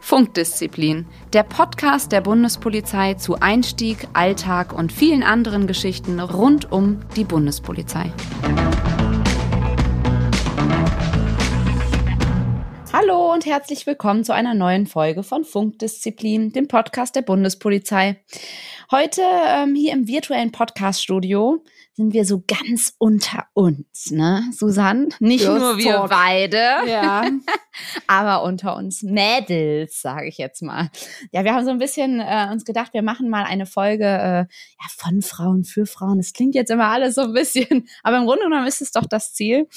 Funkdisziplin, der Podcast der Bundespolizei zu Einstieg, Alltag und vielen anderen Geschichten rund um die Bundespolizei. Hallo und herzlich willkommen zu einer neuen Folge von Funkdisziplin, dem Podcast der Bundespolizei. Heute ähm, hier im virtuellen Podcast-Studio sind wir so ganz unter uns, ne, Susanne? Nicht Just nur wir talk. beide, ja. aber unter uns Mädels, sage ich jetzt mal. Ja, wir haben so ein bisschen äh, uns gedacht, wir machen mal eine Folge äh, ja, von Frauen für Frauen. Das klingt jetzt immer alles so ein bisschen, aber im Grunde genommen ist es doch das Ziel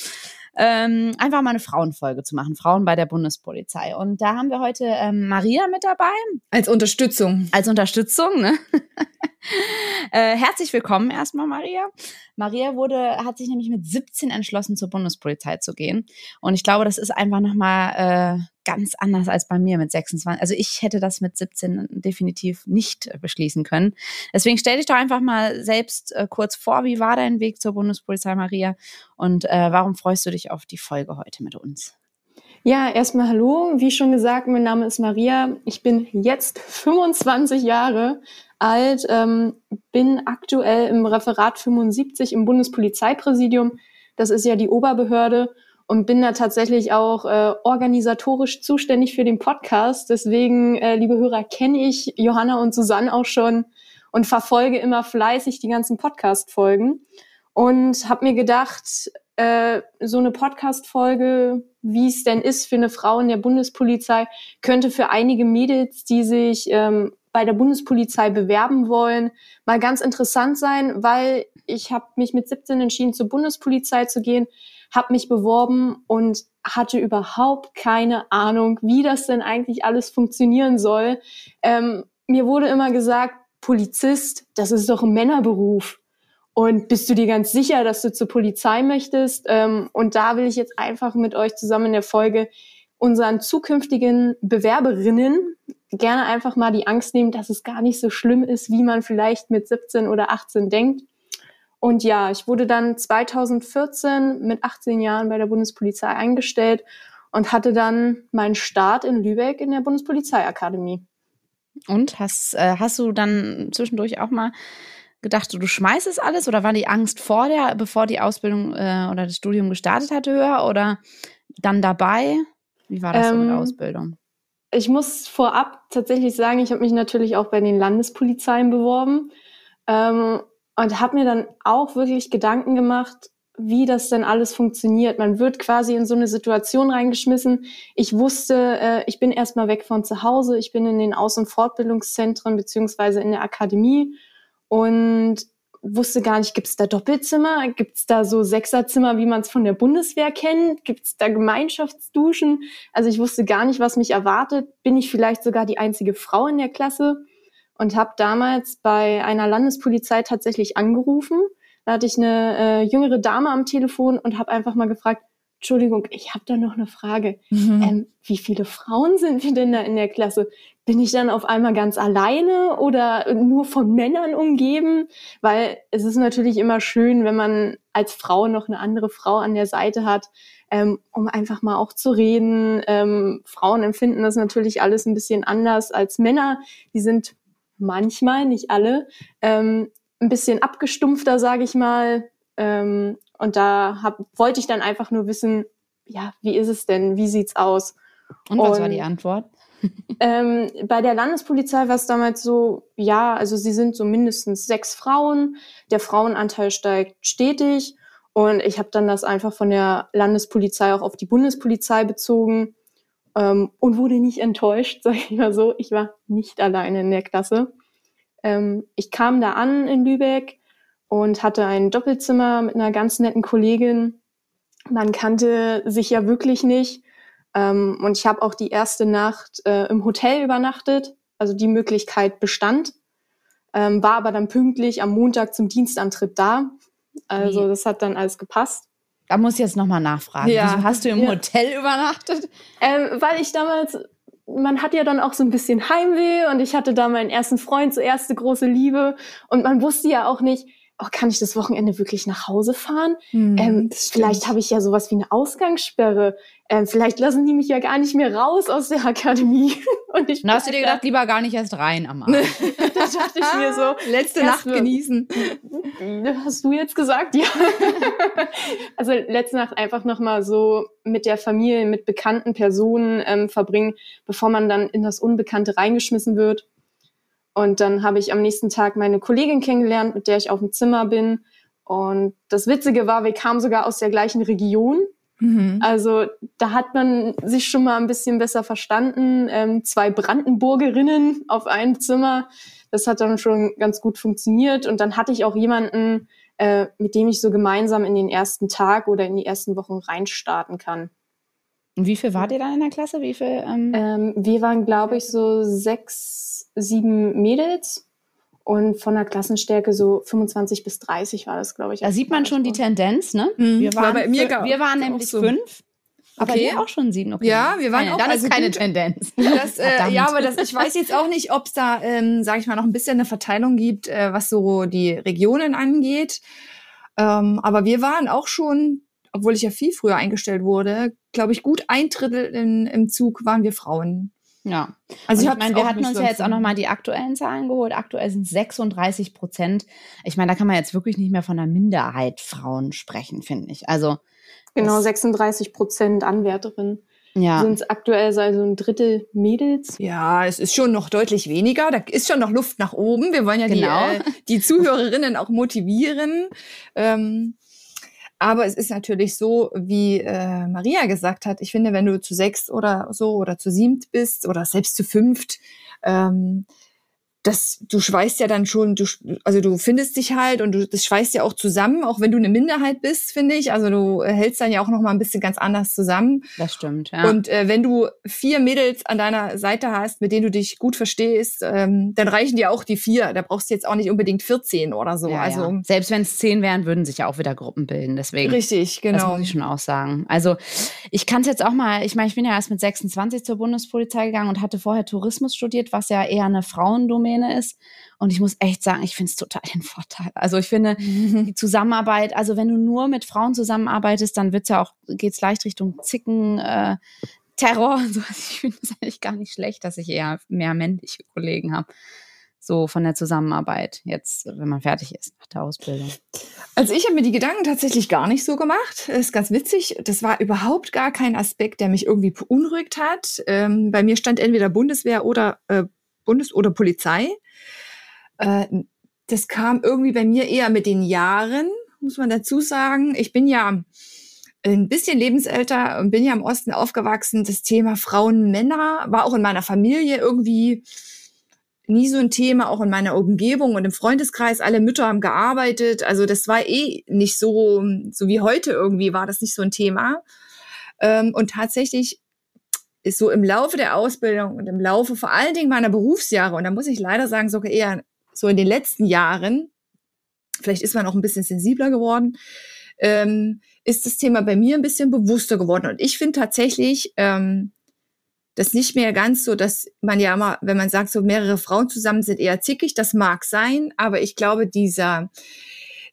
ähm, einfach mal eine Frauenfolge zu machen, Frauen bei der Bundespolizei. Und da haben wir heute ähm, Maria mit dabei. Als Unterstützung. Als Unterstützung, ne? äh, herzlich willkommen erstmal, Maria. Maria wurde, hat sich nämlich mit 17 entschlossen, zur Bundespolizei zu gehen. Und ich glaube, das ist einfach nochmal äh, ganz anders als bei mir mit 26. Also ich hätte das mit 17 definitiv nicht beschließen können. Deswegen stell dich doch einfach mal selbst äh, kurz vor, wie war dein Weg zur Bundespolizei, Maria? Und äh, warum freust du dich auf die Folge heute mit uns? Ja, erstmal hallo. Wie schon gesagt, mein Name ist Maria. Ich bin jetzt 25 Jahre alt, ähm, bin aktuell im Referat 75 im Bundespolizeipräsidium. Das ist ja die Oberbehörde und bin da tatsächlich auch äh, organisatorisch zuständig für den Podcast. Deswegen, äh, liebe Hörer, kenne ich Johanna und Susanne auch schon und verfolge immer fleißig die ganzen Podcast-Folgen und habe mir gedacht, äh, so eine Podcast-Folge, wie es denn ist für eine Frau in der Bundespolizei, könnte für einige Mädels, die sich ähm, bei der Bundespolizei bewerben wollen, mal ganz interessant sein, weil ich habe mich mit 17 entschieden, zur Bundespolizei zu gehen, habe mich beworben und hatte überhaupt keine Ahnung, wie das denn eigentlich alles funktionieren soll. Ähm, mir wurde immer gesagt, Polizist, das ist doch ein Männerberuf. Und bist du dir ganz sicher, dass du zur Polizei möchtest? Ähm, und da will ich jetzt einfach mit euch zusammen in der Folge unseren zukünftigen Bewerberinnen gerne einfach mal die Angst nehmen, dass es gar nicht so schlimm ist, wie man vielleicht mit 17 oder 18 denkt. Und ja, ich wurde dann 2014 mit 18 Jahren bei der Bundespolizei eingestellt und hatte dann meinen Start in Lübeck in der Bundespolizeiakademie. Und hast, äh, hast du dann zwischendurch auch mal gedacht, du schmeißt es alles oder war die Angst vor der, bevor die Ausbildung äh, oder das Studium gestartet hatte, höher oder dann dabei? Wie war das ähm, so mit der ähm, Ausbildung? Ich muss vorab tatsächlich sagen, ich habe mich natürlich auch bei den Landespolizeien beworben. Ähm, und habe mir dann auch wirklich Gedanken gemacht, wie das denn alles funktioniert. Man wird quasi in so eine Situation reingeschmissen. Ich wusste, äh, ich bin erstmal weg von zu Hause, ich bin in den Aus- und Fortbildungszentren beziehungsweise in der Akademie und wusste gar nicht, gibt es da Doppelzimmer, gibt es da so Sechserzimmer, wie man es von der Bundeswehr kennt, gibt es da Gemeinschaftsduschen. Also ich wusste gar nicht, was mich erwartet. Bin ich vielleicht sogar die einzige Frau in der Klasse? und habe damals bei einer Landespolizei tatsächlich angerufen. Da hatte ich eine äh, jüngere Dame am Telefon und habe einfach mal gefragt, Entschuldigung, ich habe da noch eine Frage. Mhm. Ähm, wie viele Frauen sind wir denn da in der Klasse? Bin ich dann auf einmal ganz alleine oder nur von Männern umgeben? Weil es ist natürlich immer schön, wenn man als Frau noch eine andere Frau an der Seite hat, ähm, um einfach mal auch zu reden. Ähm, Frauen empfinden das natürlich alles ein bisschen anders als Männer. Die sind manchmal, nicht alle, ähm, ein bisschen abgestumpfter, sage ich mal. Und da hab, wollte ich dann einfach nur wissen, ja, wie ist es denn? Wie sieht's aus? Und was und, war die Antwort? ähm, bei der Landespolizei war es damals so, ja, also sie sind so mindestens sechs Frauen, der Frauenanteil steigt stetig und ich habe dann das einfach von der Landespolizei auch auf die Bundespolizei bezogen ähm, und wurde nicht enttäuscht, sage ich mal so. Ich war nicht alleine in der Klasse. Ähm, ich kam da an in Lübeck und hatte ein Doppelzimmer mit einer ganz netten Kollegin. Man kannte sich ja wirklich nicht. Ähm, und ich habe auch die erste Nacht äh, im Hotel übernachtet. Also die Möglichkeit bestand. Ähm, war aber dann pünktlich am Montag zum Dienstantritt da. Also das hat dann alles gepasst. Da muss ich jetzt nochmal nachfragen. Ja. Wieso hast du im ja. Hotel übernachtet? Ähm, weil ich damals, man hat ja dann auch so ein bisschen Heimweh und ich hatte da meinen ersten Freund, so erste große Liebe und man wusste ja auch nicht, oh, kann ich das Wochenende wirklich nach Hause fahren? Hm, ähm, vielleicht habe ich ja sowas wie eine Ausgangssperre. Ähm, vielleicht lassen die mich ja gar nicht mehr raus aus der Akademie. Und ich hast du dir gedacht, lieber gar nicht erst rein am Abend. da dachte ich mir so, letzte Nacht genießen. Hast du jetzt gesagt? Ja. also letzte Nacht einfach nochmal so mit der Familie, mit bekannten Personen ähm, verbringen, bevor man dann in das Unbekannte reingeschmissen wird. Und dann habe ich am nächsten Tag meine Kollegin kennengelernt, mit der ich auf dem Zimmer bin. Und das Witzige war, wir kamen sogar aus der gleichen Region. Mhm. Also da hat man sich schon mal ein bisschen besser verstanden. Ähm, zwei Brandenburgerinnen auf einem Zimmer. Das hat dann schon ganz gut funktioniert. Und dann hatte ich auch jemanden, äh, mit dem ich so gemeinsam in den ersten Tag oder in die ersten Wochen reinstarten kann. Und wie viel wart ihr dann in der Klasse? Wie viel? Ähm ähm, wir waren, glaube ich, so sechs, sieben Mädels und von der Klassenstärke so 25 bis 30 war das, glaube ich. Da sieht man schon die Tendenz, ne? Mhm. Wir waren, bei mir wir waren nämlich so. fünf. Aber okay. auch schon sieben, okay. Ja, wir waren keine, auch. Dann also ist keine gut. Tendenz. Das, äh, ja, aber das, ich weiß jetzt auch nicht, ob es da, ähm, sage ich mal, noch ein bisschen eine Verteilung gibt, äh, was so die Regionen angeht. Ähm, aber wir waren auch schon obwohl ich ja viel früher eingestellt wurde, glaube ich, gut ein Drittel in, im Zug waren wir Frauen. Ja. Also ich, ich meine, wir hatten uns ja jetzt auch nochmal die aktuellen Zahlen geholt. Aktuell sind 36 Prozent. Ich meine, da kann man jetzt wirklich nicht mehr von einer Minderheit Frauen sprechen, finde ich. Also genau 36 Prozent Anwärterinnen. Ja. Sind es aktuell also ein Drittel Mädels? Ja, es ist schon noch deutlich weniger. Da ist schon noch Luft nach oben. Wir wollen ja genau. die, äh, die Zuhörerinnen auch motivieren. Ähm, aber es ist natürlich so, wie äh, Maria gesagt hat, ich finde, wenn du zu sechs oder so oder zu siebt bist oder selbst zu fünft, ähm, das, du schweißt ja dann schon, du, also du findest dich halt und du, das schweißt ja auch zusammen, auch wenn du eine Minderheit bist, finde ich. Also du hältst dann ja auch noch mal ein bisschen ganz anders zusammen. Das stimmt, ja. Und äh, wenn du vier Mädels an deiner Seite hast, mit denen du dich gut verstehst, ähm, dann reichen dir auch die vier. Da brauchst du jetzt auch nicht unbedingt 14 oder so. Ja, also ja. Selbst wenn es zehn wären, würden sich ja auch wieder Gruppen bilden. Deswegen. Richtig, genau. Das muss ich schon auch sagen. Also ich kann es jetzt auch mal, ich meine, ich bin ja erst mit 26 zur Bundespolizei gegangen und hatte vorher Tourismus studiert, was ja eher eine Frauendomäne Domäne ist. Und ich muss echt sagen, ich finde es total den Vorteil. Also ich finde die Zusammenarbeit, also wenn du nur mit Frauen zusammenarbeitest, dann wird's ja auch, geht's leicht Richtung Zicken, äh, Terror. Also ich finde es eigentlich gar nicht schlecht, dass ich eher mehr männliche Kollegen habe so von der Zusammenarbeit jetzt, wenn man fertig ist nach der Ausbildung? Also ich habe mir die Gedanken tatsächlich gar nicht so gemacht. Das ist ganz witzig. Das war überhaupt gar kein Aspekt, der mich irgendwie beunruhigt hat. Ähm, bei mir stand entweder Bundeswehr oder äh, Bundes- oder Polizei. Äh, das kam irgendwie bei mir eher mit den Jahren, muss man dazu sagen. Ich bin ja ein bisschen lebensälter und bin ja im Osten aufgewachsen. Das Thema Frauen, Männer war auch in meiner Familie irgendwie nie so ein Thema, auch in meiner Umgebung und im Freundeskreis. Alle Mütter haben gearbeitet. Also das war eh nicht so, so wie heute irgendwie war das nicht so ein Thema. Ähm, und tatsächlich ist so im Laufe der Ausbildung und im Laufe vor allen Dingen meiner Berufsjahre, und da muss ich leider sagen, sogar eher so in den letzten Jahren, vielleicht ist man auch ein bisschen sensibler geworden, ähm, ist das Thema bei mir ein bisschen bewusster geworden. Und ich finde tatsächlich, ähm, das nicht mehr ganz so, dass man ja immer, wenn man sagt, so mehrere Frauen zusammen sind eher zickig, das mag sein, aber ich glaube, dieser,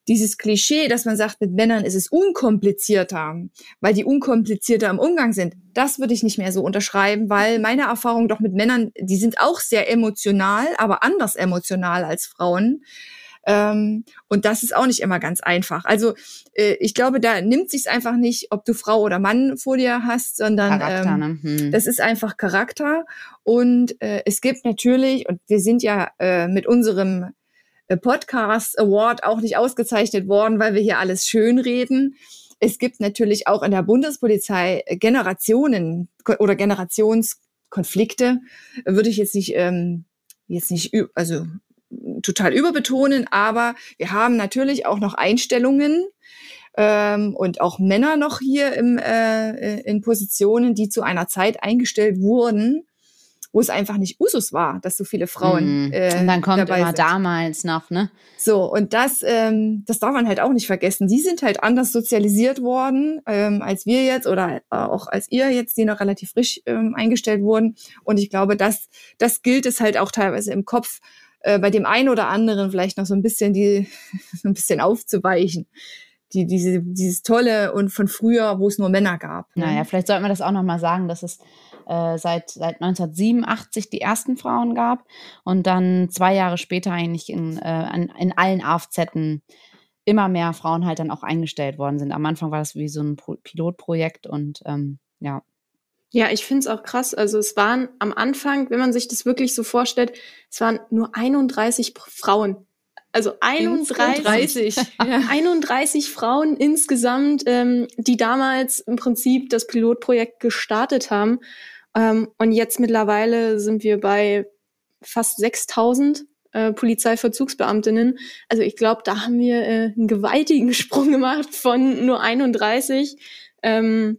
dieses Klischee, dass man sagt, mit Männern ist es unkomplizierter, weil die unkomplizierter im Umgang sind, das würde ich nicht mehr so unterschreiben, weil meine Erfahrung doch mit Männern, die sind auch sehr emotional, aber anders emotional als Frauen. Ähm, und das ist auch nicht immer ganz einfach. Also äh, ich glaube, da nimmt sich einfach nicht, ob du Frau oder Mann vor dir hast, sondern Charakter, ähm, ne? hm. das ist einfach Charakter. Und äh, es gibt natürlich, und wir sind ja äh, mit unserem Podcast Award auch nicht ausgezeichnet worden, weil wir hier alles schön reden. Es gibt natürlich auch in der Bundespolizei Generationen oder Generationskonflikte. Würde ich jetzt nicht ähm, jetzt nicht also total überbetonen, aber wir haben natürlich auch noch Einstellungen ähm, und auch Männer noch hier im, äh, in Positionen, die zu einer Zeit eingestellt wurden, wo es einfach nicht Usus war, dass so viele Frauen. Mhm. Äh, und dann kommt dabei immer sind. damals noch, ne? So, und das, ähm, das darf man halt auch nicht vergessen. Die sind halt anders sozialisiert worden, ähm, als wir jetzt oder äh, auch als ihr jetzt, die noch relativ frisch ähm, eingestellt wurden. Und ich glaube, das, das gilt es halt auch teilweise im Kopf äh, bei dem einen oder anderen vielleicht noch so ein bisschen die, so ein bisschen aufzuweichen. Die, diese, dieses Tolle und von früher, wo es nur Männer gab. Ne? Naja, vielleicht sollten wir das auch nochmal sagen, dass es äh, seit, seit 1987 die ersten Frauen gab und dann zwei Jahre später eigentlich in, äh, in allen AFZ immer mehr Frauen halt dann auch eingestellt worden sind. Am Anfang war das wie so ein Pro Pilotprojekt und ähm, ja. Ja, ich finde es auch krass. Also es waren am Anfang, wenn man sich das wirklich so vorstellt, es waren nur 31 Frauen. Also 31, 31 Frauen insgesamt, ähm, die damals im Prinzip das Pilotprojekt gestartet haben. Ähm, und jetzt mittlerweile sind wir bei fast 6000 äh, Polizeiverzugsbeamtinnen. Also ich glaube, da haben wir äh, einen gewaltigen Sprung gemacht von nur 31 ähm,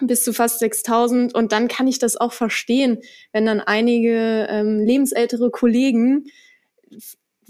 bis zu fast 6000. Und dann kann ich das auch verstehen, wenn dann einige ähm, lebensältere Kollegen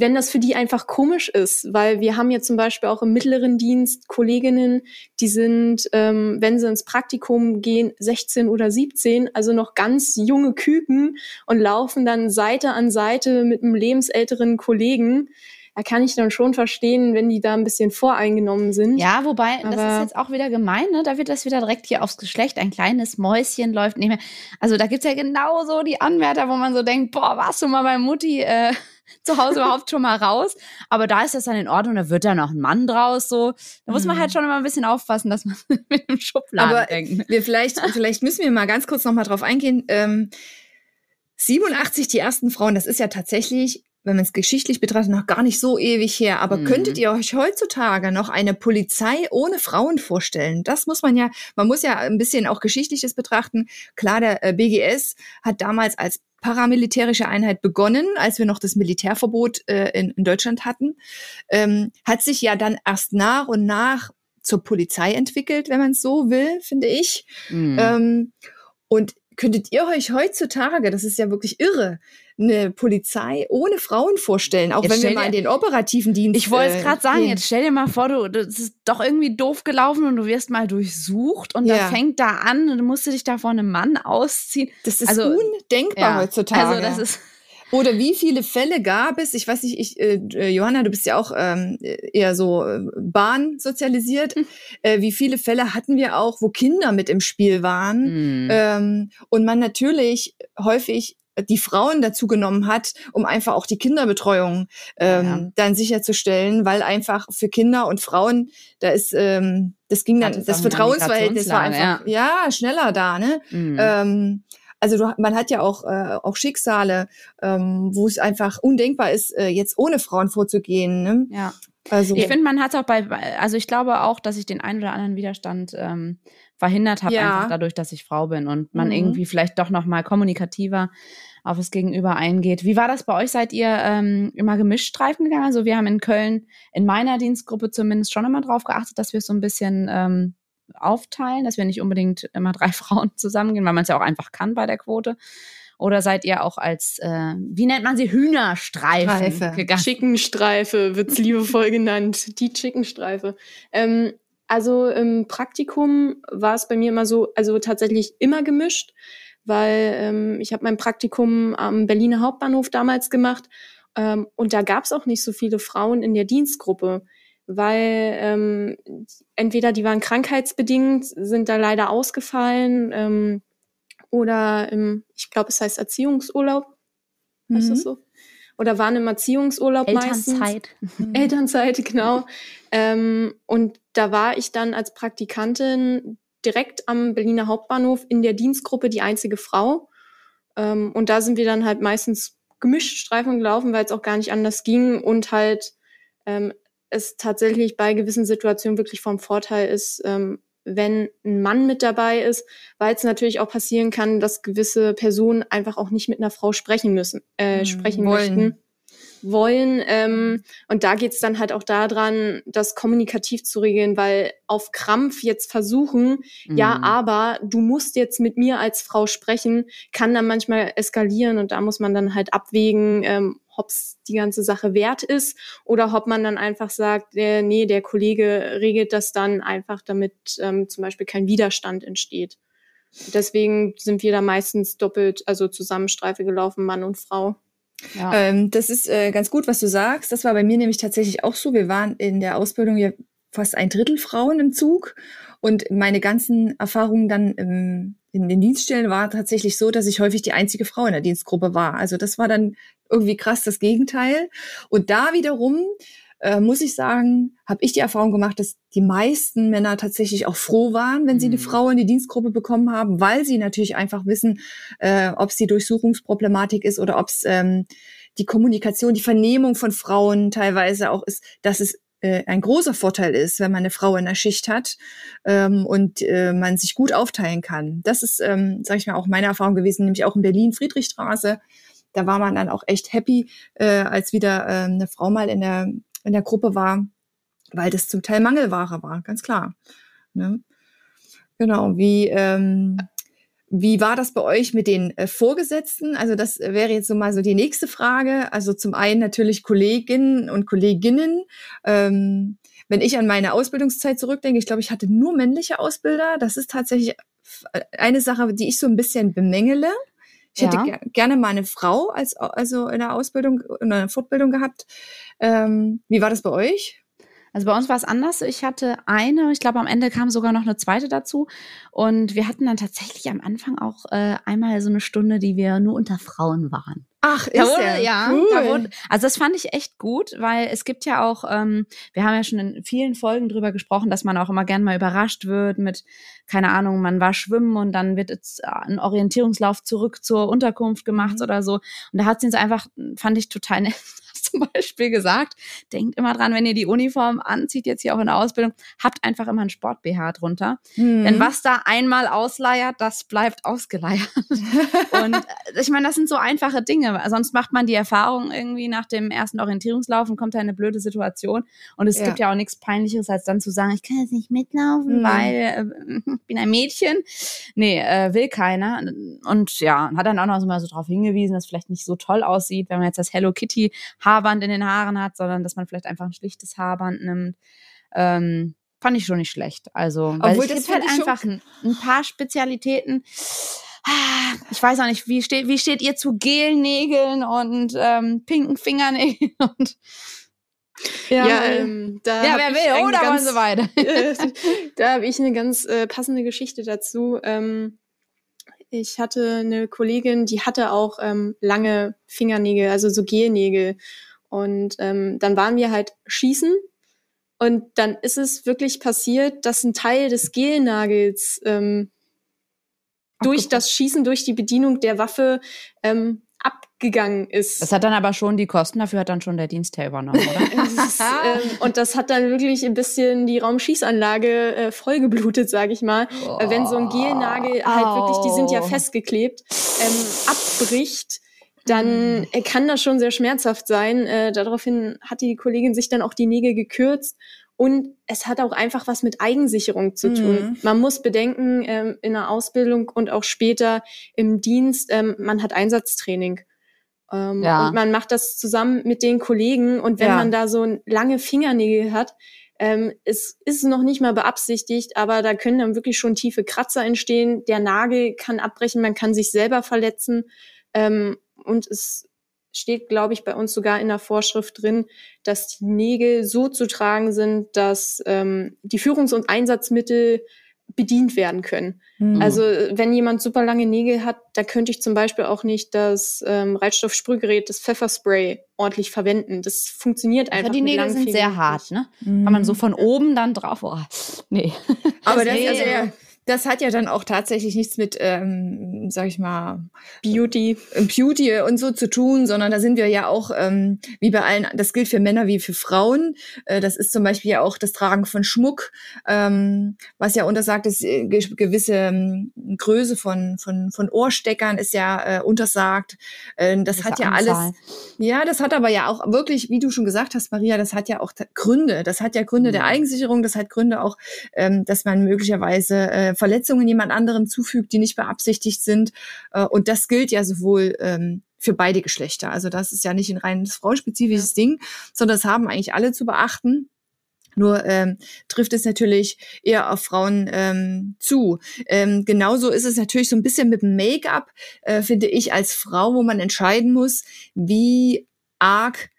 wenn das für die einfach komisch ist, weil wir haben jetzt zum Beispiel auch im mittleren Dienst Kolleginnen, die sind, ähm, wenn sie ins Praktikum gehen, 16 oder 17, also noch ganz junge Küken und laufen dann Seite an Seite mit einem lebensälteren Kollegen. Da kann ich dann schon verstehen, wenn die da ein bisschen voreingenommen sind. Ja, wobei, Aber das ist jetzt auch wieder gemein, ne? Da wird das wieder direkt hier aufs Geschlecht. Ein kleines Mäuschen läuft nicht mehr. Also da gibt's ja genauso die Anwärter, wo man so denkt, boah, warst du mal bei Mutti? Äh, zu Hause überhaupt schon mal raus. Aber da ist das dann in Ordnung, da wird ja noch ein Mann draus. So, da muss man halt mhm. schon immer ein bisschen aufpassen, dass man mit dem Schubladen Aber denkt. Wir vielleicht, vielleicht müssen wir mal ganz kurz noch mal drauf eingehen. Ähm, 87 die ersten Frauen, das ist ja tatsächlich wenn man es geschichtlich betrachtet, noch gar nicht so ewig her. Aber mhm. könntet ihr euch heutzutage noch eine Polizei ohne Frauen vorstellen? Das muss man ja, man muss ja ein bisschen auch geschichtliches betrachten. Klar, der äh, BGS hat damals als paramilitärische Einheit begonnen, als wir noch das Militärverbot äh, in, in, Deutschland hatten, ähm, hat sich ja dann erst nach und nach zur Polizei entwickelt, wenn man es so will, finde ich. Mhm. Ähm, und könntet ihr euch heutzutage, das ist ja wirklich irre, eine Polizei ohne Frauen vorstellen, auch jetzt wenn wir mal in den operativen Dienst. Ich wollte es äh, gerade sagen, gehen. jetzt stell dir mal vor, du, das ist doch irgendwie doof gelaufen und du wirst mal durchsucht und ja. dann fängt da an und du musst dich da vor einem Mann ausziehen. Das ist also, undenkbar ja. heutzutage. Also das ist oder wie viele Fälle gab es? Ich weiß nicht, ich, äh, Johanna, du bist ja auch ähm, eher so äh, Bahn sozialisiert. Mhm. Äh, wie viele Fälle hatten wir auch, wo Kinder mit im Spiel waren? Mhm. Ähm, und man natürlich häufig die Frauen dazu genommen hat, um einfach auch die Kinderbetreuung ähm, ja. dann sicherzustellen, weil einfach für Kinder und Frauen, da ist, ähm, das ging dann, das Vertrauensverhältnis war einfach, ja. ja. schneller da, ne? Mhm. Ähm, also du, man hat ja auch, äh, auch Schicksale, ähm, wo es einfach undenkbar ist, äh, jetzt ohne Frauen vorzugehen. Ne? Ja. Also, ich finde, man hat auch bei, also ich glaube auch, dass ich den einen oder anderen Widerstand ähm, verhindert habe, ja. einfach dadurch, dass ich Frau bin und man mhm. irgendwie vielleicht doch noch mal kommunikativer auf das Gegenüber eingeht. Wie war das bei euch? Seid ihr ähm, immer gemischt Streifen gegangen? Also wir haben in Köln in meiner Dienstgruppe zumindest schon immer drauf geachtet, dass wir so ein bisschen ähm, aufteilen, dass wir nicht unbedingt immer drei Frauen zusammengehen, weil man es ja auch einfach kann bei der Quote? Oder seid ihr auch als, äh, wie nennt man sie, Hühnerstreifen Streife. gegangen? Chickenstreife wird's liebevoll genannt. Die Chickenstreife. Ähm, also im Praktikum war es bei mir immer so, also tatsächlich immer gemischt, weil ähm, ich habe mein Praktikum am Berliner Hauptbahnhof damals gemacht ähm, und da gab es auch nicht so viele Frauen in der Dienstgruppe weil ähm, entweder die waren krankheitsbedingt, sind da leider ausgefallen ähm, oder im, ich glaube, es heißt Erziehungsurlaub. Mhm. Heißt das so? Oder waren im Erziehungsurlaub Elternzeit. meistens. Elternzeit, genau. ähm, und da war ich dann als Praktikantin direkt am Berliner Hauptbahnhof in der Dienstgruppe die einzige Frau. Ähm, und da sind wir dann halt meistens gemischt Streifen gelaufen, weil es auch gar nicht anders ging und halt ähm, es tatsächlich bei gewissen Situationen wirklich vom Vorteil ist, ähm, wenn ein Mann mit dabei ist, weil es natürlich auch passieren kann, dass gewisse Personen einfach auch nicht mit einer Frau sprechen müssen, äh, hm, sprechen wollen. möchten wollen. Ähm, und da geht's dann halt auch daran, das kommunikativ zu regeln, weil auf Krampf jetzt versuchen, mhm. ja, aber du musst jetzt mit mir als Frau sprechen, kann dann manchmal eskalieren und da muss man dann halt abwägen, ähm, ob es die ganze Sache wert ist oder ob man dann einfach sagt, äh, nee, der Kollege regelt das dann einfach, damit ähm, zum Beispiel kein Widerstand entsteht. Deswegen sind wir da meistens doppelt, also Zusammenstreife gelaufen, Mann und Frau. Ja. Ähm, das ist äh, ganz gut, was du sagst. Das war bei mir nämlich tatsächlich auch so. Wir waren in der Ausbildung ja fast ein Drittel Frauen im Zug. Und meine ganzen Erfahrungen dann im, in den Dienststellen war tatsächlich so, dass ich häufig die einzige Frau in der Dienstgruppe war. Also das war dann irgendwie krass das Gegenteil. Und da wiederum äh, muss ich sagen, habe ich die Erfahrung gemacht, dass die meisten Männer tatsächlich auch froh waren, wenn sie eine mhm. Frau in die Dienstgruppe bekommen haben, weil sie natürlich einfach wissen, äh, ob es die Durchsuchungsproblematik ist oder ob es ähm, die Kommunikation, die Vernehmung von Frauen teilweise auch ist, dass es äh, ein großer Vorteil ist, wenn man eine Frau in der Schicht hat ähm, und äh, man sich gut aufteilen kann. Das ist, ähm, sage ich mal, auch meine Erfahrung gewesen, nämlich auch in Berlin Friedrichstraße. Da war man dann auch echt happy, äh, als wieder äh, eine Frau mal in der in der Gruppe war, weil das zum Teil Mangelware war, ganz klar. Ne? Genau, wie ähm, wie war das bei euch mit den äh, Vorgesetzten? Also das wäre jetzt so mal so die nächste Frage. Also zum einen natürlich Kolleginnen und Kolleginnen. Ähm, wenn ich an meine Ausbildungszeit zurückdenke, ich glaube, ich hatte nur männliche Ausbilder. Das ist tatsächlich eine Sache, die ich so ein bisschen bemängele. Ich hätte ja. gerne mal eine Frau als also in der Ausbildung in einer Fortbildung gehabt. Ähm, wie war das bei euch? Also bei uns war es anders. Ich hatte eine, ich glaube am Ende kam sogar noch eine zweite dazu. Und wir hatten dann tatsächlich am Anfang auch äh, einmal so eine Stunde, die wir nur unter Frauen waren. Ach, ist wurde, ja, ja cool. wurde, also das fand ich echt gut, weil es gibt ja auch, ähm, wir haben ja schon in vielen Folgen drüber gesprochen, dass man auch immer gern mal überrascht wird mit, keine Ahnung, man war schwimmen und dann wird jetzt ein Orientierungslauf zurück zur Unterkunft gemacht mhm. oder so. Und da hat sie uns einfach, fand ich total nett, zum Beispiel gesagt, denkt immer dran, wenn ihr die Uniform anzieht, jetzt hier auch in der Ausbildung, habt einfach immer ein Sport-BH drunter. Mhm. Denn was da einmal ausleiert, das bleibt ausgeleiert. und äh, ich meine, das sind so einfache Dinge. Sonst macht man die Erfahrung irgendwie nach dem ersten Orientierungslauf und kommt da in eine blöde Situation. Und es ja. gibt ja auch nichts Peinlicheres, als dann zu sagen, ich kann jetzt nicht mitlaufen, mhm. weil äh, ich bin ein Mädchen. Nee, äh, will keiner. Und ja, hat dann auch noch mal so darauf hingewiesen, dass es vielleicht nicht so toll aussieht, wenn man jetzt das Hello Kitty Haarband in den Haaren hat, sondern dass man vielleicht einfach ein schlichtes Haarband nimmt. Ähm, fand ich schon nicht schlecht. Also, weil Obwohl, es gibt halt einfach ein, ein, paar Spezialitäten. Ich weiß auch nicht, wie steht, wie steht ihr zu Gelnägeln und ähm, pinken Fingernägeln und ja, ja, ähm, da ja wer will, oder ganz, und so weiter. da habe ich eine ganz äh, passende Geschichte dazu. Ähm, ich hatte eine Kollegin, die hatte auch ähm, lange Fingernägel, also so Gelnägel. Und ähm, dann waren wir halt schießen und dann ist es wirklich passiert, dass ein Teil des Gelnagels ähm, durch das Schießen, durch die Bedienung der Waffe ähm, abgegangen ist. Das hat dann aber schon die Kosten, dafür hat dann schon der Dienstherr übernommen, oder? ist, ähm, und das hat dann wirklich ein bisschen die Raumschießanlage äh, vollgeblutet, sage ich mal. Oh, äh, wenn so ein Gelnagel halt wirklich, die sind ja festgeklebt, ähm, abbricht, dann äh, kann das schon sehr schmerzhaft sein. Äh, daraufhin hat die Kollegin sich dann auch die Nägel gekürzt und es hat auch einfach was mit Eigensicherung zu tun. Mhm. Man muss bedenken, ähm, in der Ausbildung und auch später im Dienst, ähm, man hat Einsatztraining. Ähm, ja. Und man macht das zusammen mit den Kollegen. Und wenn ja. man da so lange Fingernägel hat, ähm, es ist noch nicht mal beabsichtigt, aber da können dann wirklich schon tiefe Kratzer entstehen. Der Nagel kann abbrechen, man kann sich selber verletzen. Ähm, und es steht, glaube ich, bei uns sogar in der Vorschrift drin, dass die Nägel so zu tragen sind, dass ähm, die Führungs- und Einsatzmittel bedient werden können. Mhm. Also wenn jemand super lange Nägel hat, da könnte ich zum Beispiel auch nicht das ähm, Reizstoffsprühgerät, das Pfefferspray ordentlich verwenden. Das funktioniert einfach. Aber die Nägel sind sehr hart, ne? Mhm. Kann man so von oben dann drauf. Oh, nee. Aber das, ist ja, das hat ja dann auch tatsächlich nichts mit, ähm, sag ich mal, Beauty, äh, Beauty und so zu tun, sondern da sind wir ja auch, ähm, wie bei allen, das gilt für Männer wie für Frauen. Äh, das ist zum Beispiel ja auch das Tragen von Schmuck, ähm, was ja untersagt ist, äh, gewisse ähm, Größe von, von, von Ohrsteckern ist ja äh, untersagt. Äh, das, das hat ja Anzahl. alles, ja, das hat aber ja auch wirklich, wie du schon gesagt hast, Maria, das hat ja auch Gründe. Das hat ja Gründe mhm. der Eigensicherung, das hat Gründe auch, ähm, dass man möglicherweise äh, Verletzungen jemand anderem zufügt, die nicht beabsichtigt sind. Äh, und das gilt ja sowohl ähm, für beide Geschlechter. Also das ist ja nicht ein reines frauspezifisches ja. Ding, sondern das haben eigentlich alle zu beachten. Nur ähm, trifft es natürlich eher auf Frauen ähm, zu. Ähm, genauso ist es natürlich so ein bisschen mit dem Make-up, äh, finde ich, als Frau, wo man entscheiden muss, wie arg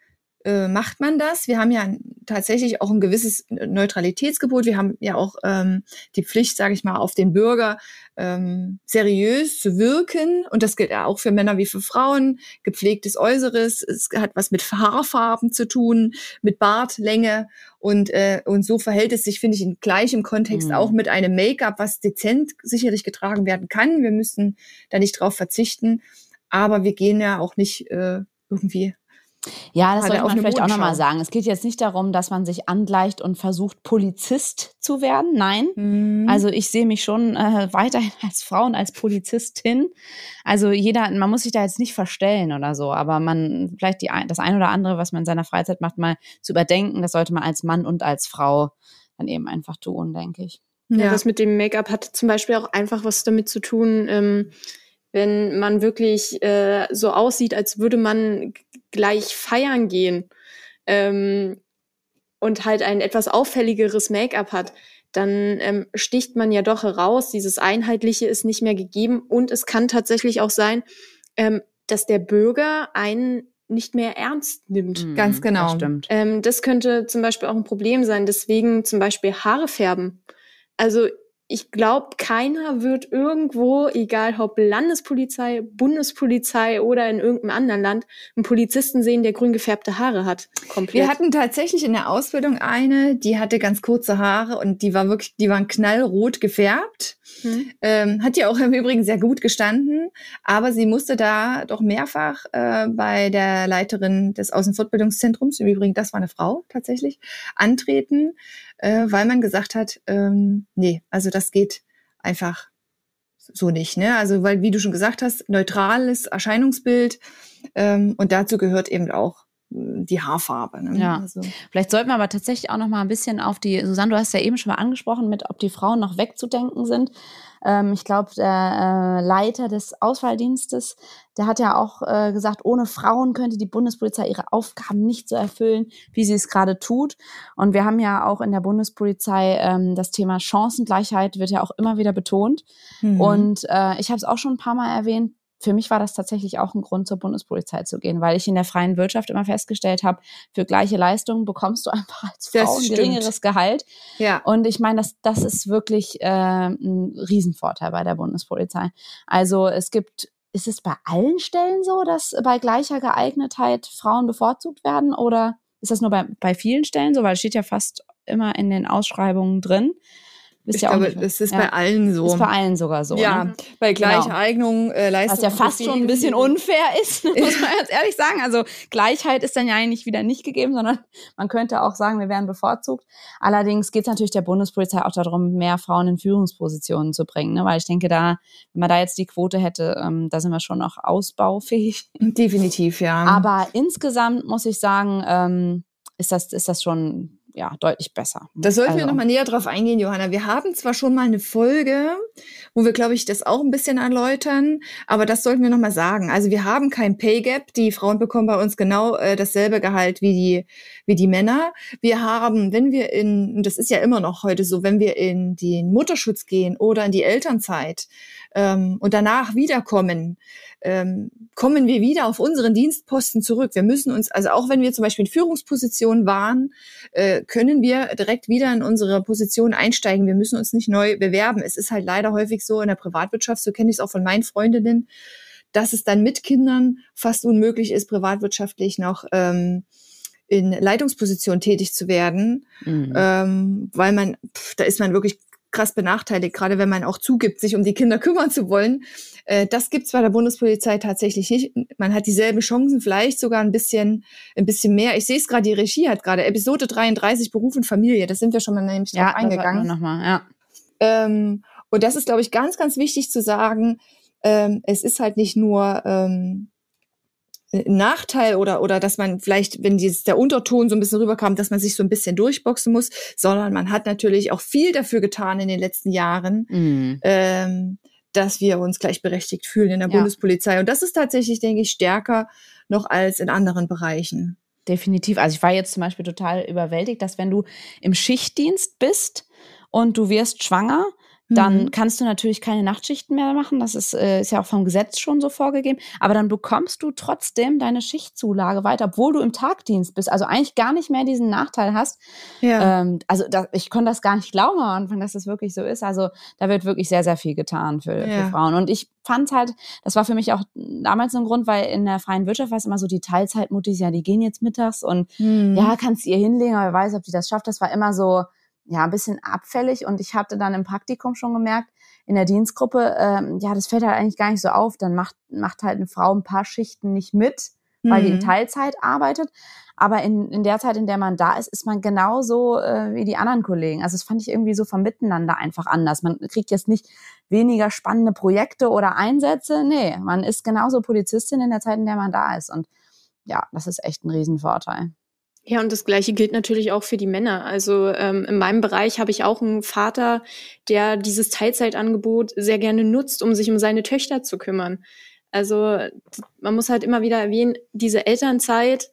äh, macht man das. Wir haben ja tatsächlich auch ein gewisses Neutralitätsgebot. Wir haben ja auch ähm, die Pflicht, sage ich mal, auf den Bürger ähm, seriös zu wirken. Und das gilt ja auch für Männer wie für Frauen. Gepflegtes Äußeres, es hat was mit Haarfarben zu tun, mit Bartlänge. Und, äh, und so verhält es sich, finde ich, in gleichem Kontext mhm. auch mit einem Make-up, was dezent sicherlich getragen werden kann. Wir müssen da nicht drauf verzichten. Aber wir gehen ja auch nicht äh, irgendwie ja, das sollte man vielleicht auch nochmal sagen. Es geht jetzt nicht darum, dass man sich angleicht und versucht, Polizist zu werden. Nein. Mhm. Also ich sehe mich schon äh, weiterhin als Frau und als Polizistin. Also jeder, man muss sich da jetzt nicht verstellen oder so, aber man vielleicht die, das ein oder andere, was man in seiner Freizeit macht, mal zu überdenken, das sollte man als Mann und als Frau dann eben einfach tun, denke ich. Ja, ja das mit dem Make-up hat zum Beispiel auch einfach was damit zu tun, ähm, wenn man wirklich äh, so aussieht, als würde man gleich feiern gehen ähm, und halt ein etwas auffälligeres Make-up hat, dann ähm, sticht man ja doch heraus. Dieses Einheitliche ist nicht mehr gegeben und es kann tatsächlich auch sein, ähm, dass der Bürger einen nicht mehr ernst nimmt. Mhm, Ganz genau. Das, stimmt. Ähm, das könnte zum Beispiel auch ein Problem sein. Deswegen zum Beispiel Haare färben. Also ich glaube, keiner wird irgendwo, egal ob Landespolizei, Bundespolizei oder in irgendeinem anderen Land, einen Polizisten sehen, der grün gefärbte Haare hat. Komplett. Wir hatten tatsächlich in der Ausbildung eine, die hatte ganz kurze Haare und die war wirklich, die waren knallrot gefärbt. Hm. Ähm, hat ja auch im Übrigen sehr gut gestanden, aber sie musste da doch mehrfach äh, bei der Leiterin des Außenfortbildungszentrums, im Übrigen, das war eine Frau tatsächlich, antreten, äh, weil man gesagt hat, ähm, nee, also das geht einfach so nicht. Ne? Also weil, wie du schon gesagt hast, neutrales Erscheinungsbild ähm, und dazu gehört eben auch äh, die Haarfarbe. Ne? Ja. Also. Vielleicht sollten wir aber tatsächlich auch noch mal ein bisschen auf die, Susanne, du hast ja eben schon mal angesprochen, mit ob die Frauen noch wegzudenken sind. Ähm, ich glaube, der äh, Leiter des Auswahldienstes, der hat ja auch äh, gesagt, ohne Frauen könnte die Bundespolizei ihre Aufgaben nicht so erfüllen, wie sie es gerade tut. Und wir haben ja auch in der Bundespolizei ähm, das Thema Chancengleichheit wird ja auch immer wieder betont. Mhm. Und äh, ich habe es auch schon ein paar Mal erwähnt, für mich war das tatsächlich auch ein Grund, zur Bundespolizei zu gehen, weil ich in der freien Wirtschaft immer festgestellt habe, für gleiche Leistungen bekommst du einfach als Frau ein geringeres Gehalt. Ja. Und ich meine, das, das ist wirklich äh, ein Riesenvorteil bei der Bundespolizei. Also es gibt ist es bei allen Stellen so, dass bei gleicher Geeignetheit Frauen bevorzugt werden oder ist das nur bei, bei vielen Stellen so? Weil es steht ja fast immer in den Ausschreibungen drin. Wisst ich glaube, das ist ja. bei allen so. Ist bei allen sogar so. Ja, ne? bei Gleicheignung, genau. äh, Leistung. Was ja fast schon ein bisschen unfair ist, muss man jetzt ehrlich sagen. Also Gleichheit ist dann ja eigentlich wieder nicht gegeben, sondern man könnte auch sagen, wir wären bevorzugt. Allerdings geht es natürlich der Bundespolizei auch darum, mehr Frauen in Führungspositionen zu bringen. Ne? Weil ich denke, da, wenn man da jetzt die Quote hätte, ähm, da sind wir schon noch ausbaufähig. Definitiv, ja. Aber insgesamt muss ich sagen, ähm, ist das, ist das schon ja, deutlich besser. Da sollten also. wir nochmal näher drauf eingehen, Johanna. Wir haben zwar schon mal eine Folge, wo wir, glaube ich, das auch ein bisschen erläutern, aber das sollten wir nochmal sagen. Also wir haben kein Pay Gap. Die Frauen bekommen bei uns genau äh, dasselbe Gehalt wie die, wie die Männer. Wir haben, wenn wir in, das ist ja immer noch heute so, wenn wir in den Mutterschutz gehen oder in die Elternzeit ähm, und danach wiederkommen, ähm, kommen wir wieder auf unseren Dienstposten zurück. Wir müssen uns, also auch wenn wir zum Beispiel in Führungspositionen waren, äh, können wir direkt wieder in unsere Position einsteigen. Wir müssen uns nicht neu bewerben. Es ist halt leider häufig so in der Privatwirtschaft, so kenne ich es auch von meinen Freundinnen, dass es dann mit Kindern fast unmöglich ist, privatwirtschaftlich noch ähm, in Leitungsposition tätig zu werden, mhm. ähm, weil man, pff, da ist man wirklich krass benachteiligt, gerade wenn man auch zugibt, sich um die Kinder kümmern zu wollen. Äh, das gibt's bei der Bundespolizei tatsächlich nicht. Man hat dieselben Chancen, vielleicht sogar ein bisschen, ein bisschen mehr. Ich sehe es gerade, die Regie hat gerade Episode 33 Beruf und Familie. Das sind wir schon mal nämlich ja, drauf eingegangen. Noch mal, ja. Ähm, und das ist, glaube ich, ganz, ganz wichtig zu sagen. Ähm, es ist halt nicht nur ähm, Nachteil oder, oder dass man vielleicht, wenn dieses, der Unterton so ein bisschen rüberkam, dass man sich so ein bisschen durchboxen muss, sondern man hat natürlich auch viel dafür getan in den letzten Jahren, mhm. ähm, dass wir uns gleichberechtigt fühlen in der ja. Bundespolizei. Und das ist tatsächlich, denke ich, stärker noch als in anderen Bereichen. definitiv. Also ich war jetzt zum Beispiel total überwältigt, dass wenn du im Schichtdienst bist und du wirst schwanger, dann mhm. kannst du natürlich keine Nachtschichten mehr machen. Das ist, äh, ist ja auch vom Gesetz schon so vorgegeben. Aber dann bekommst du trotzdem deine Schichtzulage weiter, obwohl du im Tagdienst bist. Also eigentlich gar nicht mehr diesen Nachteil hast. Ja. Ähm, also da, ich konnte das gar nicht glauben am Anfang, dass das wirklich so ist. Also da wird wirklich sehr, sehr viel getan für, ja. für Frauen. Und ich fand halt, das war für mich auch damals ein Grund, weil in der freien Wirtschaft war es immer so, die Teilzeitmuttis, ja, die gehen jetzt mittags und mhm. ja, kannst du ihr hinlegen, aber wer weiß, ob die das schafft. Das war immer so, ja, ein bisschen abfällig und ich hatte dann im Praktikum schon gemerkt, in der Dienstgruppe, ähm, ja, das fällt halt eigentlich gar nicht so auf. Dann macht, macht halt eine Frau ein paar Schichten nicht mit, weil mhm. die in mhm. Teilzeit arbeitet. Aber in, in der Zeit, in der man da ist, ist man genauso äh, wie die anderen Kollegen. Also das fand ich irgendwie so vom Miteinander einfach anders. Man kriegt jetzt nicht weniger spannende Projekte oder Einsätze. Nee, man ist genauso Polizistin in der Zeit, in der man da ist. Und ja, das ist echt ein Riesenvorteil. Ja, und das Gleiche gilt natürlich auch für die Männer. Also ähm, in meinem Bereich habe ich auch einen Vater, der dieses Teilzeitangebot sehr gerne nutzt, um sich um seine Töchter zu kümmern. Also man muss halt immer wieder erwähnen, diese Elternzeit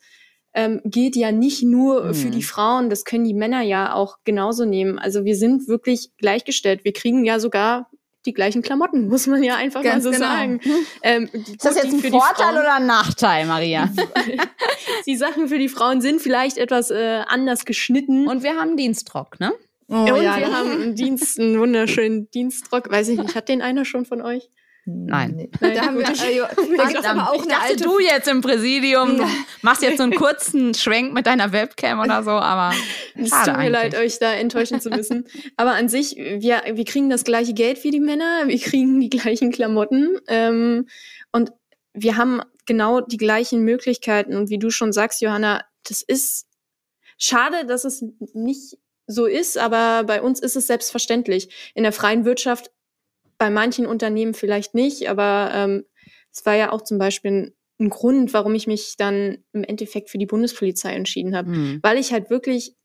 ähm, gilt ja nicht nur mhm. für die Frauen, das können die Männer ja auch genauso nehmen. Also wir sind wirklich gleichgestellt. Wir kriegen ja sogar die gleichen Klamotten, muss man ja einfach Ganz mal so genau. sagen. Ähm, ist das jetzt ein Vorteil oder ein Nachteil, Maria? die Sachen für die Frauen sind vielleicht etwas äh, anders geschnitten. Und wir haben Dienstrock, ne? Oh, und ja, wir haben einen Dienst, einen wunderschönen Dienstrock. Weiß ich nicht, hat den einer schon von euch? Nein. Nee. Da haben wir, äh, da gibt's aber auch ich dachte, alte... du jetzt im Präsidium ja. machst jetzt so einen kurzen Schwenk mit deiner Webcam oder so, aber es tut mir eigentlich. leid, euch da enttäuschen zu müssen. aber an sich, wir, wir kriegen das gleiche Geld wie die Männer, wir kriegen die gleichen Klamotten ähm, und wir haben genau die gleichen Möglichkeiten. Und wie du schon sagst, Johanna, das ist schade, dass es nicht so ist, aber bei uns ist es selbstverständlich. In der freien Wirtschaft bei manchen Unternehmen vielleicht nicht, aber ähm, es war ja auch zum Beispiel ein, ein, Grund, warum ich mich dann im Endeffekt für die Bundespolizei entschieden habe, mhm. weil ich halt wirklich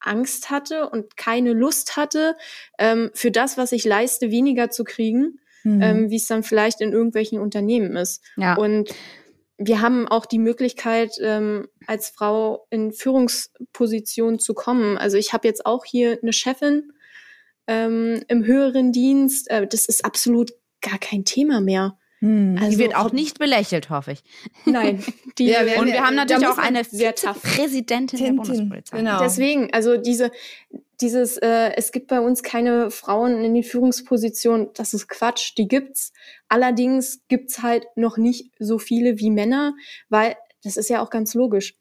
Angst hatte und keine Lust hatte, ähm, für das, was ich leiste, weniger zu kriegen, mhm. ähm, wie es dann vielleicht in irgendwelchen Unternehmen ist. Ja. Und wir haben auch die Möglichkeit, ähm, als Frau in Führungspositionen zu kommen. Also ich habe jetzt auch hier eine Chefin, ähm, im höheren Dienst. Äh, das ist absolut gar kein Thema mehr. Hm, also, die wird auch nicht belächelt, hoffe ich. Nein. Die, ja, wir, und wir haben natürlich auch eine Präsidentin der Bundespolizei. Genau. Deswegen, also diese, dieses, äh, es gibt bei uns keine Frauen in den Führungspositionen, das ist Quatsch, die gibt's. Allerdings gibt's halt noch nicht so viele wie Männer, weil das ist ja auch ganz logisch.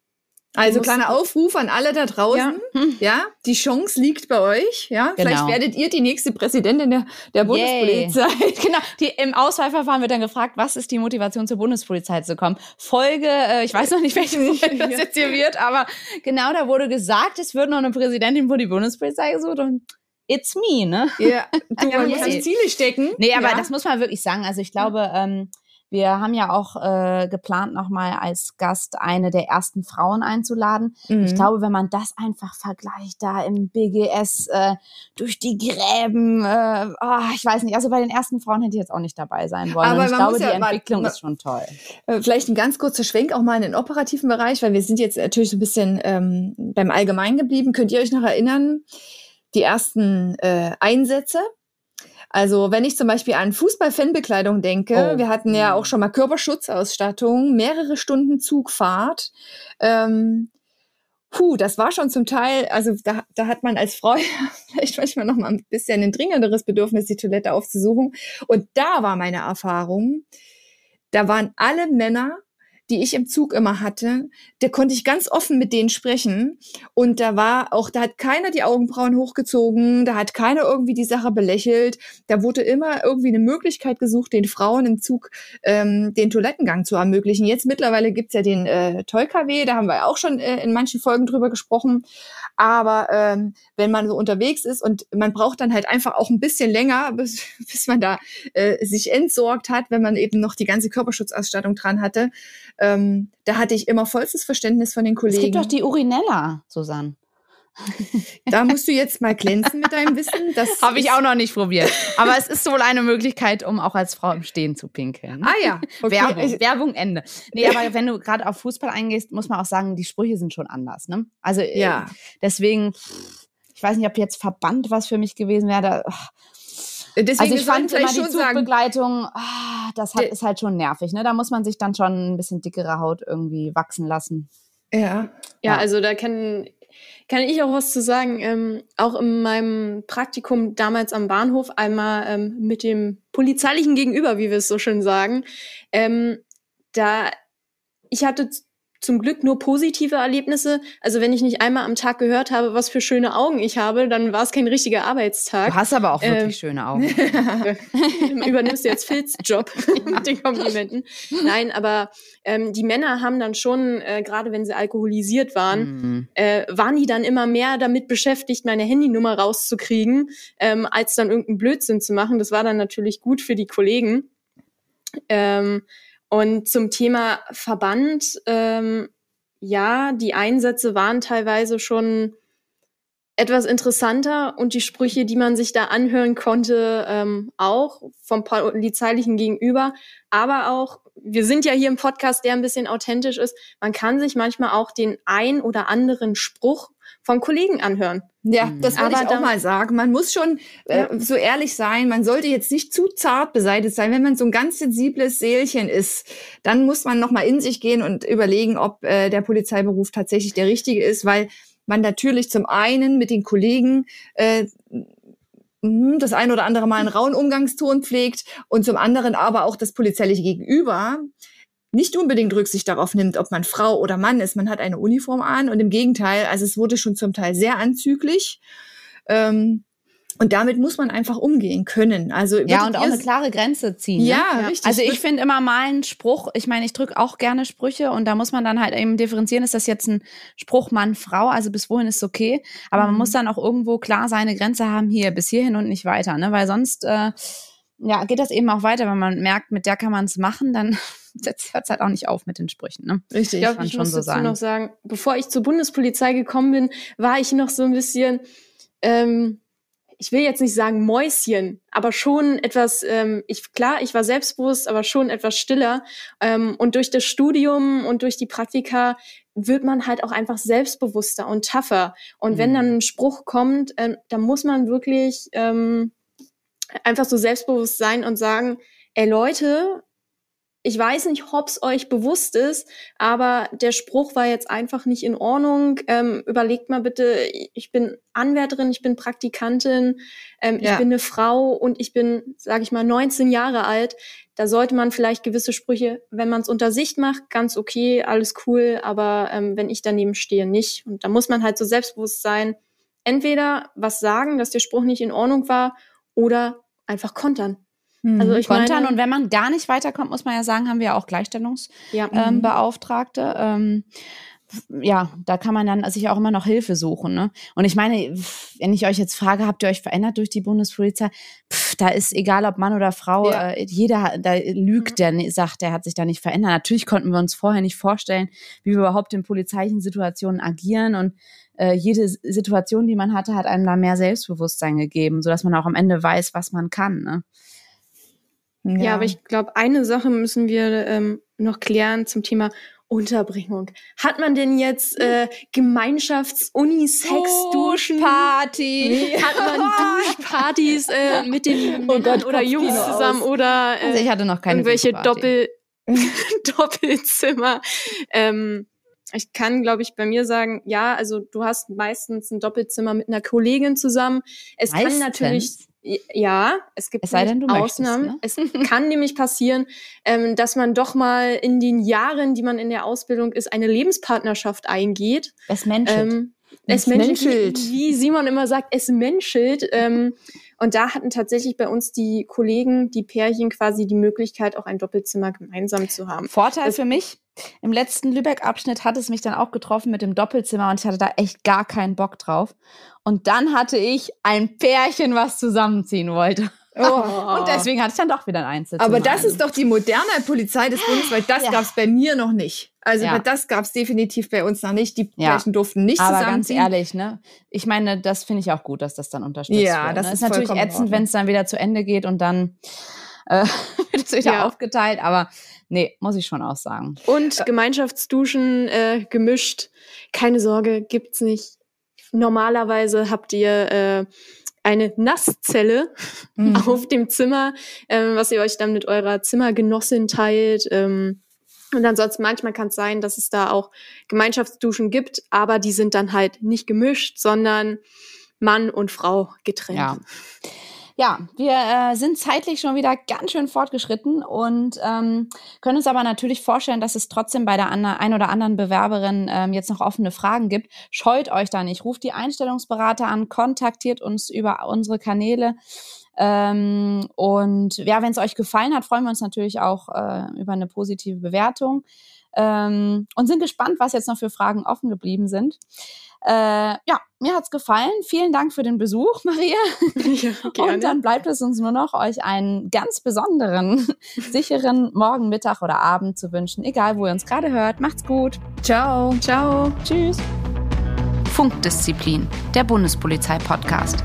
Also kleiner Aufruf an alle da draußen. Ja. Hm. ja, die Chance liegt bei euch. Ja, genau. vielleicht werdet ihr die nächste Präsidentin der, der Bundespolizei. genau. Die, Im Auswahlverfahren wird dann gefragt, was ist die Motivation zur Bundespolizei zu kommen? Folge, äh, ich weiß noch nicht, welche Folge das jetzt hier wird, aber genau da wurde gesagt, es wird noch eine Präsidentin für die Bundespolizei gesucht und it's me, ne? Ja, du ja, kannst Ziele stecken. Nee, aber ja. das muss man wirklich sagen. Also ich glaube, ähm, wir haben ja auch äh, geplant, nochmal als Gast eine der ersten Frauen einzuladen. Mhm. Ich glaube, wenn man das einfach vergleicht, da im BGS äh, durch die Gräben, äh, oh, ich weiß nicht, also bei den ersten Frauen hätte ich jetzt auch nicht dabei sein wollen. Aber ich glaube, die ja Entwicklung mal, ist schon toll. Äh, vielleicht ein ganz kurzer Schwenk auch mal in den operativen Bereich, weil wir sind jetzt natürlich so ein bisschen ähm, beim Allgemeinen geblieben. Könnt ihr euch noch erinnern, die ersten äh, Einsätze? Also wenn ich zum Beispiel an Fußball-Fanbekleidung denke, oh. wir hatten ja auch schon mal Körperschutzausstattung, mehrere Stunden Zugfahrt. Ähm, puh, das war schon zum Teil, also da, da hat man als Frau vielleicht manchmal noch mal ein bisschen ein dringenderes Bedürfnis, die Toilette aufzusuchen. Und da war meine Erfahrung, da waren alle Männer die ich im Zug immer hatte, da konnte ich ganz offen mit denen sprechen. Und da war auch, da hat keiner die Augenbrauen hochgezogen, da hat keiner irgendwie die Sache belächelt. Da wurde immer irgendwie eine Möglichkeit gesucht, den Frauen im Zug ähm, den Toilettengang zu ermöglichen. Jetzt mittlerweile gibt's ja den äh, Toll-KW, da haben wir auch schon äh, in manchen Folgen drüber gesprochen. Aber ähm, wenn man so unterwegs ist und man braucht dann halt einfach auch ein bisschen länger, bis, bis man da äh, sich entsorgt hat, wenn man eben noch die ganze Körperschutzausstattung dran hatte, ähm, da hatte ich immer vollstes Verständnis von den Kollegen. Es gibt doch die Urinella, Susanne. Da musst du jetzt mal glänzen mit deinem Wissen. Das habe ich auch noch nicht probiert. Aber es ist wohl eine Möglichkeit, um auch als Frau im Stehen zu pinkeln. Ah ja. Okay. Werbung, Werbung Ende. Nee, aber wenn du gerade auf Fußball eingehst, muss man auch sagen, die Sprüche sind schon anders. Ne? Also äh, ja. deswegen, ich weiß nicht, ob jetzt Verband was für mich gewesen wäre. Deswegen also ich fand immer die Zugbegleitung, oh, das hat, ist halt schon nervig. Ne? Da muss man sich dann schon ein bisschen dickere Haut irgendwie wachsen lassen. Ja. Ja, ja. also da kann, kann ich auch was zu sagen. Ähm, auch in meinem Praktikum damals am Bahnhof einmal ähm, mit dem polizeilichen Gegenüber, wie wir es so schön sagen. Ähm, da ich hatte zum Glück nur positive Erlebnisse. Also wenn ich nicht einmal am Tag gehört habe, was für schöne Augen ich habe, dann war es kein richtiger Arbeitstag. Du hast aber auch wirklich ähm, schöne Augen. Übernimmst du jetzt Phils Job mit den Komplimenten. Nein, aber ähm, die Männer haben dann schon, äh, gerade wenn sie alkoholisiert waren, mhm. äh, waren die dann immer mehr damit beschäftigt, meine Handynummer rauszukriegen, ähm, als dann irgendeinen Blödsinn zu machen. Das war dann natürlich gut für die Kollegen. Ähm, und zum Thema Verband, ähm, ja, die Einsätze waren teilweise schon etwas interessanter und die Sprüche, die man sich da anhören konnte, ähm, auch vom polizeilichen Gegenüber, aber auch, wir sind ja hier im Podcast, der ein bisschen authentisch ist, man kann sich manchmal auch den ein oder anderen Spruch von Kollegen anhören. Ja, mhm. das würde ich auch mal sagen. Man muss schon äh, ja. so ehrlich sein. Man sollte jetzt nicht zu zart beseitigt sein. Wenn man so ein ganz sensibles Seelchen ist, dann muss man noch mal in sich gehen und überlegen, ob äh, der Polizeiberuf tatsächlich der richtige ist, weil man natürlich zum einen mit den Kollegen äh, mhm, das ein oder andere Mal einen rauen Umgangston pflegt und zum anderen aber auch das polizeiliche Gegenüber nicht unbedingt Rücksicht darauf nimmt, ob man Frau oder Mann ist. Man hat eine Uniform an und im Gegenteil, also es wurde schon zum Teil sehr anzüglich. Ähm, und damit muss man einfach umgehen können. Also ja, und auch eine klare Grenze ziehen. Ja, ne? ja. richtig. Also ich finde immer mal einen Spruch, ich meine, ich drücke auch gerne Sprüche und da muss man dann halt eben differenzieren, ist das jetzt ein Spruch Mann, Frau, also bis wohin ist okay. Aber mhm. man muss dann auch irgendwo klar seine Grenze haben, hier bis hierhin und nicht weiter, ne? Weil sonst äh, ja, geht das eben auch weiter, wenn man merkt, mit der kann man es machen, dann hört es halt auch nicht auf mit den Sprüchen. Ne? Richtig. Ich, glaub, ich muss so dazu sagen. noch sagen, bevor ich zur Bundespolizei gekommen bin, war ich noch so ein bisschen, ähm, ich will jetzt nicht sagen Mäuschen, aber schon etwas, ähm, ich klar, ich war selbstbewusst, aber schon etwas stiller. Ähm, und durch das Studium und durch die Praktika wird man halt auch einfach selbstbewusster und tougher. Und mhm. wenn dann ein Spruch kommt, ähm, dann muss man wirklich ähm, einfach so selbstbewusst sein und sagen, ey Leute, ich weiß nicht, ob es euch bewusst ist, aber der Spruch war jetzt einfach nicht in Ordnung. Ähm, überlegt mal bitte, ich bin Anwärterin, ich bin Praktikantin, ähm, ja. ich bin eine Frau und ich bin, sage ich mal, 19 Jahre alt. Da sollte man vielleicht gewisse Sprüche, wenn man es unter Sicht macht, ganz okay, alles cool, aber ähm, wenn ich daneben stehe, nicht. Und da muss man halt so selbstbewusst sein, entweder was sagen, dass der Spruch nicht in Ordnung war oder einfach kontern. Mhm. Also ich kontern meine, und wenn man gar nicht weiterkommt, muss man ja sagen, haben wir auch Gleichstellungsbeauftragte. Ja. Ähm, mhm. ähm, ja, da kann man dann sich auch immer noch Hilfe suchen. Ne? Und ich meine, wenn ich euch jetzt frage, habt ihr euch verändert durch die Bundespolizei? Pff, da ist egal, ob Mann oder Frau, ja. äh, jeder da lügt, der sagt, der hat sich da nicht verändert. Natürlich konnten wir uns vorher nicht vorstellen, wie wir überhaupt in polizeilichen Situationen agieren und äh, jede Situation, die man hatte, hat einem da mehr Selbstbewusstsein gegeben, sodass man auch am Ende weiß, was man kann. Ne? Ja. ja, aber ich glaube, eine Sache müssen wir ähm, noch klären zum Thema Unterbringung. Hat man denn jetzt äh, Gemeinschafts-Unisex-Duschparty? Oh, Hat man Duschpartys äh, mit den oh Männern oder Jungs zusammen aus. oder äh, also ich hatte noch keine irgendwelche Doppel Doppelzimmer? Ähm, ich kann, glaube ich, bei mir sagen, ja, also du hast meistens ein Doppelzimmer mit einer Kollegin zusammen. Es meistens? kann natürlich ja, es gibt es denn, Ausnahmen. Möchtest, ne? Es kann nämlich passieren, ähm, dass man doch mal in den Jahren, die man in der Ausbildung ist, eine Lebenspartnerschaft eingeht. Es menschelt. Ähm, es, es menschelt. Wie, wie Simon immer sagt, es menschelt. Ähm, und da hatten tatsächlich bei uns die Kollegen, die Pärchen quasi die Möglichkeit, auch ein Doppelzimmer gemeinsam zu haben. Vorteil das für mich, im letzten Lübeck-Abschnitt hat es mich dann auch getroffen mit dem Doppelzimmer und ich hatte da echt gar keinen Bock drauf. Und dann hatte ich ein Pärchen, was zusammenziehen wollte. Oh. Und deswegen hatte ich dann doch wieder ein Einzelzimmer. Aber das ist doch die moderne Polizei des Bundes, weil das ja. gab es bei mir noch nicht. Also ja. das gab es definitiv bei uns noch nicht. Die ja. Pärchen durften nicht Aber ganz ehrlich, ne? Ich meine, das finde ich auch gut, dass das dann unterstützt ja, wird. Ja, das ne? ist, ist natürlich ätzend, wenn es dann wieder zu Ende geht und dann äh, wird es wieder ja. aufgeteilt. Aber nee, muss ich schon auch sagen. Und Gemeinschaftsduschen äh, gemischt. Keine Sorge, gibt's nicht. Normalerweise habt ihr äh, eine Nasszelle mhm. auf dem Zimmer, ähm, was ihr euch dann mit eurer Zimmergenossin teilt. Ähm, und ansonsten manchmal kann es sein, dass es da auch Gemeinschaftsduschen gibt, aber die sind dann halt nicht gemischt, sondern Mann und Frau getrennt. Ja. Ja, wir äh, sind zeitlich schon wieder ganz schön fortgeschritten und ähm, können uns aber natürlich vorstellen, dass es trotzdem bei der ein oder anderen Bewerberin ähm, jetzt noch offene Fragen gibt. Scheut euch da nicht, ruft die Einstellungsberater an, kontaktiert uns über unsere Kanäle. Ähm, und ja, wenn es euch gefallen hat, freuen wir uns natürlich auch äh, über eine positive Bewertung ähm, und sind gespannt, was jetzt noch für Fragen offen geblieben sind. Äh, ja, mir hat's gefallen. Vielen Dank für den Besuch, Maria. Ja, gerne. Und dann bleibt es uns nur noch, euch einen ganz besonderen, sicheren Morgen, Mittag oder Abend zu wünschen, egal wo ihr uns gerade hört. Macht's gut. Ciao. Ciao. Tschüss. Funkdisziplin, der Bundespolizei-Podcast.